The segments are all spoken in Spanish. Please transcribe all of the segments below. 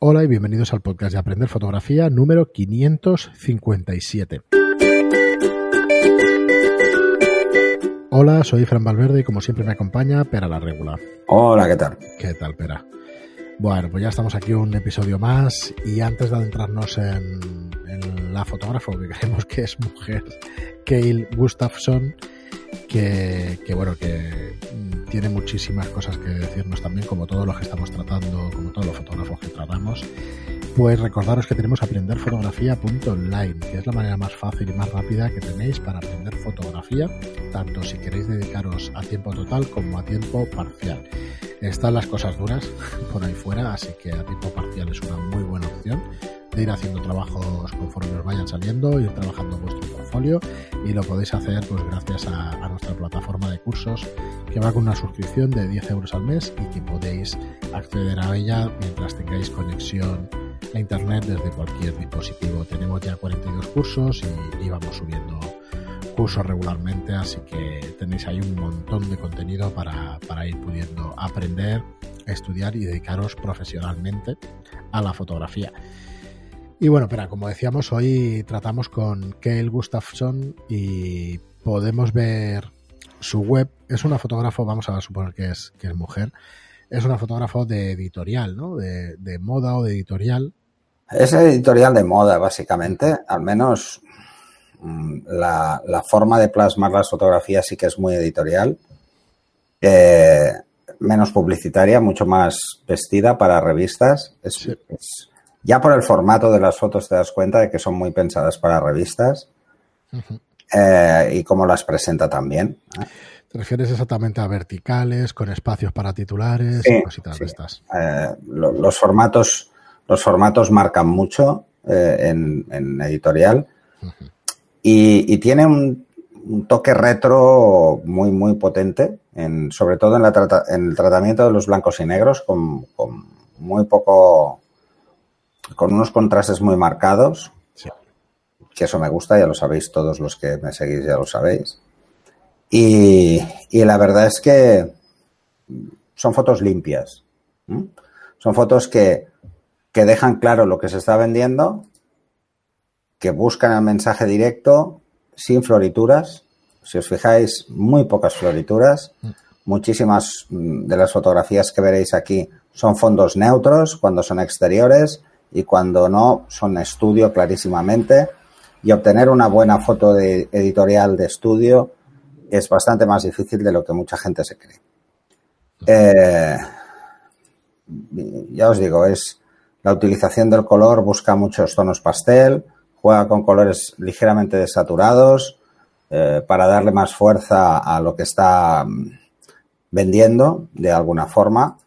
Hola y bienvenidos al podcast de Aprender Fotografía número 557. Hola, soy Fran Valverde y como siempre me acompaña Pera la Regula. Hola, ¿qué tal? ¿Qué tal, Pera? Bueno, pues ya estamos aquí un episodio más y antes de adentrarnos en, en la fotógrafa que creemos que es mujer, Kale Gustafsson, que, que, bueno, que tiene muchísimas cosas que decirnos también, como todos los que estamos tratando, como todos los fotógrafos que tratamos. Pues recordaros que tenemos aprenderfotografía.online, que es la manera más fácil y más rápida que tenéis para aprender fotografía, tanto si queréis dedicaros a tiempo total como a tiempo parcial. Están las cosas duras por ahí fuera, así que a tiempo parcial es una muy buena opción de ir haciendo trabajos conforme os vayan saliendo, ir trabajando vuestro portfolio y lo podéis hacer pues gracias a, a, nuestra plataforma de cursos que va con una suscripción de 10 euros al mes y que podéis acceder a ella mientras tengáis conexión a internet desde cualquier dispositivo. Tenemos ya 42 cursos y, y vamos subiendo cursos regularmente, así que tenéis ahí un montón de contenido para, para ir pudiendo aprender, estudiar y dedicaros profesionalmente a la fotografía. Y bueno, pero como decíamos, hoy tratamos con Kale Gustafsson y podemos ver su web. Es una fotógrafo, vamos a suponer que es, que es mujer, es una fotógrafo de editorial, ¿no? De, de moda o de editorial. Es editorial de moda, básicamente. Al menos mm, la, la, forma de plasmar las fotografías sí que es muy editorial. Eh, menos publicitaria, mucho más vestida para revistas. Es, sí. es, ya por el formato de las fotos te das cuenta de que son muy pensadas para revistas uh -huh. eh, y cómo las presenta también. ¿eh? ¿Te refieres exactamente a verticales, con espacios para titulares sí, y cositas sí. de estas? Eh, lo, los, formatos, los formatos marcan mucho eh, en, en, editorial uh -huh. y, y, tiene un, un, toque retro muy, muy potente, en, sobre todo en, la trata, en, el tratamiento de los blancos y negros, con, con muy poco con unos contrastes muy marcados, sí. que eso me gusta, ya lo sabéis todos los que me seguís, ya lo sabéis. Y, y la verdad es que son fotos limpias. ¿eh? Son fotos que, que dejan claro lo que se está vendiendo, que buscan el mensaje directo, sin florituras. Si os fijáis, muy pocas florituras. Muchísimas de las fotografías que veréis aquí son fondos neutros cuando son exteriores y cuando no son estudio clarísimamente y obtener una buena foto de editorial de estudio es bastante más difícil de lo que mucha gente se cree. Eh, ya os digo, es la utilización del color, busca muchos tonos pastel, juega con colores ligeramente desaturados eh, para darle más fuerza a lo que está mm, vendiendo de alguna forma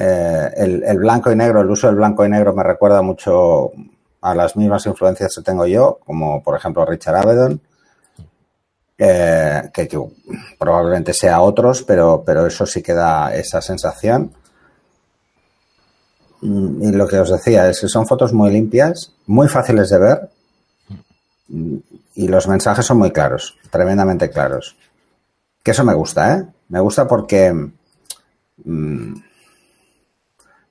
eh, el, blanco y negro, el uso del blanco y negro me recuerda mucho a las mismas influencias que tengo yo, como por ejemplo Richard Avedon, eh, que, probablemente sea otros, pero, pero eso sí que da esa sensación. Y lo que os decía es que son fotos muy limpias, muy fáciles de ver y los mensajes son muy claros, tremendamente claros. Que eso me gusta, ¿eh? Me gusta porque... Mmm,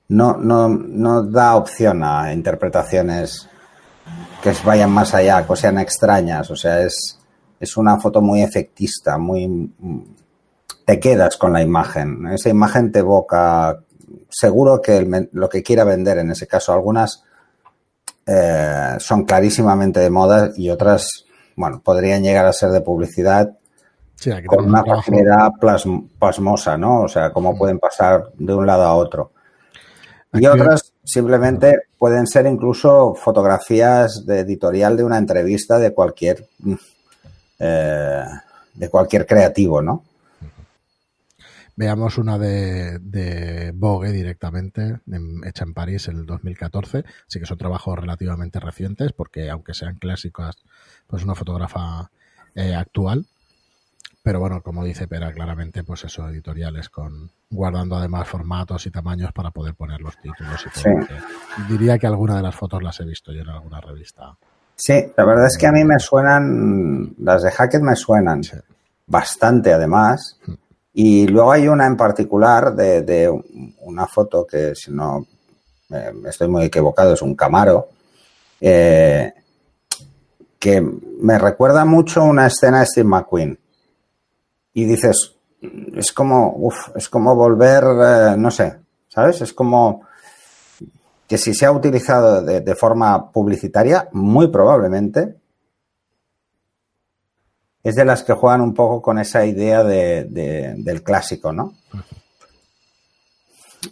no, no, no da opción a interpretaciones que vayan más allá, que sean extrañas. O sea, es, es una foto muy efectista, muy. Te quedas con la imagen. Esa imagen te evoca. Seguro que el, lo que quiera vender, en ese caso, algunas eh, son clarísimamente de moda y otras, bueno, podrían llegar a ser de publicidad sí, con una facilidad pasmosa, ¿no? O sea, cómo pueden pasar de un lado a otro. Y otras simplemente pueden ser incluso fotografías de editorial de una entrevista de cualquier eh, de cualquier creativo, ¿no? Veamos una de, de Vogue directamente, en, hecha en París en el 2014. Sí que son trabajos relativamente recientes, porque aunque sean clásicas, pues una fotógrafa eh, actual. Pero bueno, como dice Pera, claramente, pues eso, editoriales con guardando además formatos y tamaños para poder poner los títulos y todo. Sí. Diría que alguna de las fotos las he visto yo en alguna revista. Sí, la verdad es que a mí me suenan, las de Hackett me suenan sí. bastante además. Y luego hay una en particular de, de, una foto que si no eh, estoy muy equivocado, es un Camaro, eh, que me recuerda mucho una escena de Steve McQueen. Y dices, es como, uf, es como volver, eh, no sé, ¿sabes? Es como que si se ha utilizado de, forma publicitaria, muy probablemente, es de las que juegan un poco con esa idea de, de, del clásico, ¿no?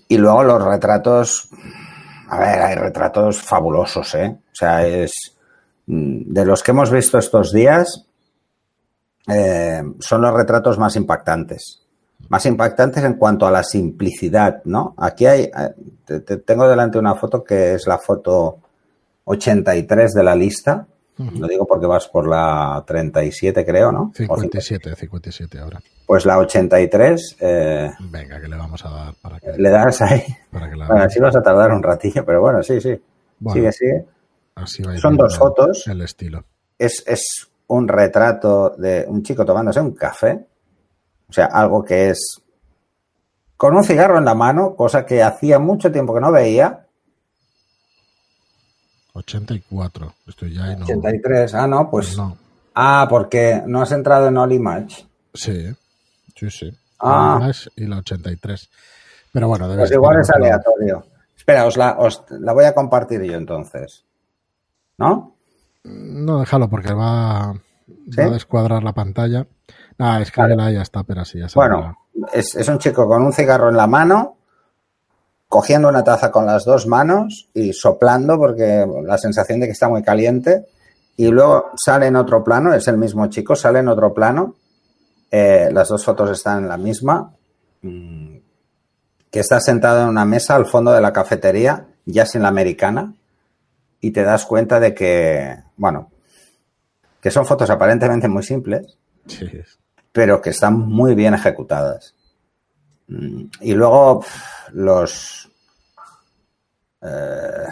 Y luego los retratos, a ver, hay retratos fabulosos, ¿eh? O sea, es de los que hemos visto estos días, eh, son los retratos más impactantes. Más impactantes en cuanto a la simplicidad, ¿no? Aquí hay, eh, te, te tengo delante una foto que es la foto 83 de la lista. Uh -huh. Lo digo porque vas por la 37, creo, ¿no? 57, 57 ahora. Pues la 83. Eh, Venga, que le vamos a dar para que. Le das ahí. Para que la bueno, así vas a tardar un ratillo, pero bueno, sí, sí. Bueno, sigue, sigue. Así va Son dos fotos. El estilo. Es, es un retrato de un chico tomándose un café. O sea, algo que es con un cigarro en la mano, cosa que hacía mucho tiempo que no veía. 84. Estoy ya y no. 83, ah, no, pues. No. Ah, porque no has entrado en All Image. Sí, sí, sí. Ah. La Flash y la 83. Pero bueno, debe Pues igual es aleatorio. Espera, os la, os la voy a compartir yo entonces. ¿No? No, déjalo porque va, ¿Sí? va a descuadrar la pantalla. Nada, escríbela y ya está, pero así ya se Bueno, es, es un chico con un cigarro en la mano, cogiendo una taza con las dos manos y soplando porque la sensación de que está muy caliente. Y luego sale en otro plano, es el mismo chico, sale en otro plano. eh, las dos fotos están en la misma. mm, Que está sentado en una mesa al fondo de la cafetería, ya sin la americana. Y te das cuenta de que, bueno, que son fotos aparentemente muy simples, Sí. pero que están muy bien ejecutadas. Mm, Y luego los... eh,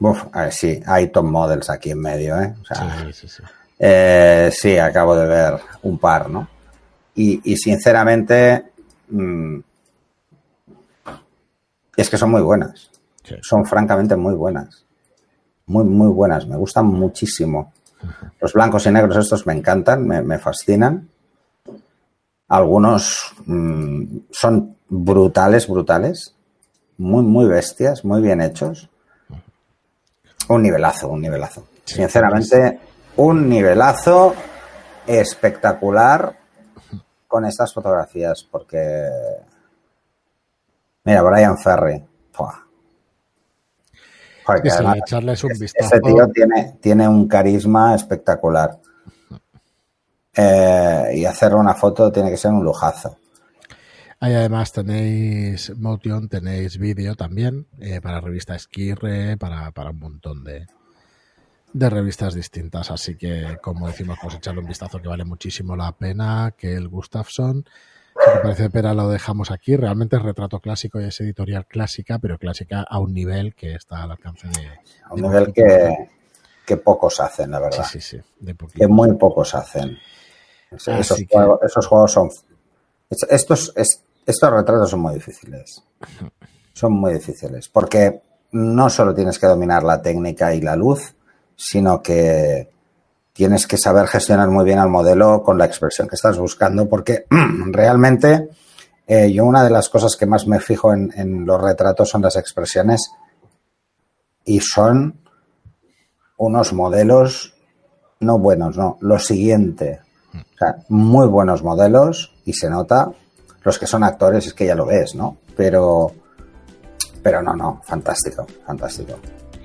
uf, a ver, sí, hay top models aquí en medio, ¿eh? O sea, Sí, sí, sí. eh, sí, acabo de ver un par, ¿no? Y, y sinceramente, mm, es que son muy buenas. Sí. Son francamente muy buenas. Muy, muy buenas. Me gustan muchísimo. Los blancos y negros estos me encantan, me, me fascinan. Algunos mm, son brutales, brutales. Muy, muy bestias, muy bien hechos. Un nivelazo, un nivelazo. Sí, Sinceramente, un nivelazo espectacular con estas fotografías, porque... Mira, Brian Ferry. Buah. Joder, que Sí, sí, además echarles un ese- vistazo. Ese tío tiene, tiene un carisma espectacular. Eh, y hacer una foto tiene que ser un lujazo. Ahí además tenéis Motion, tenéis vídeo también eh, para revista Esquirre, para, para un montón de, de revistas distintas. Así que, como decimos, pues echarle un vistazo que vale muchísimo la pena. Que el Gustafsson, te parece pena, lo dejamos aquí. Realmente es retrato clásico y es editorial clásica, pero clásica a un nivel que está al alcance de. A un de nivel que, que pocos hacen, la Sí, verdad. sí, sí, de poquito. Que muy pocos hacen. Es- Esos, que- juegos, esos juegos son. es- Estos, es- estos retratos son muy difíciles. Son muy difíciles. Porque no solo tienes que dominar la técnica y la luz, sino que tienes que saber gestionar muy bien al modelo con la expresión que estás buscando. Porque realmente eh, yo una de las cosas que más me fijo en, en los retratos son las expresiones y son unos modelos no buenos, no, lo siguiente. O sea, muy buenos modelos y se nota. Los que son actores es que ya lo ves, ¿no? Pero, pero no, no, fantástico, fantástico.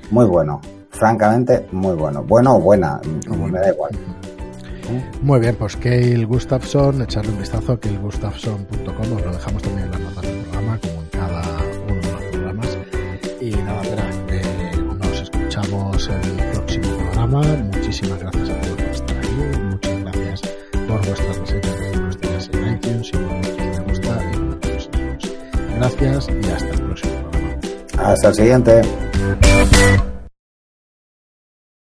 Muy bueno, francamente, muy bueno. Bueno o buena, me da igual. Muy bien, pues Kale Gustafsson, echarle un vistazo a kalegustafsson.com, os lo dejamos también en las notas del programa, como en cada uno de los programas. Y nada, eh, nos escuchamos en el próximo programa. Muchísimas gracias a todos por estar ahí, muchas gracias por vuestras reseñas de 5 estrellas en iTunes y por vuestros me gusta y vuestros. Gracias y hasta el próximo programa. Hasta el siguiente.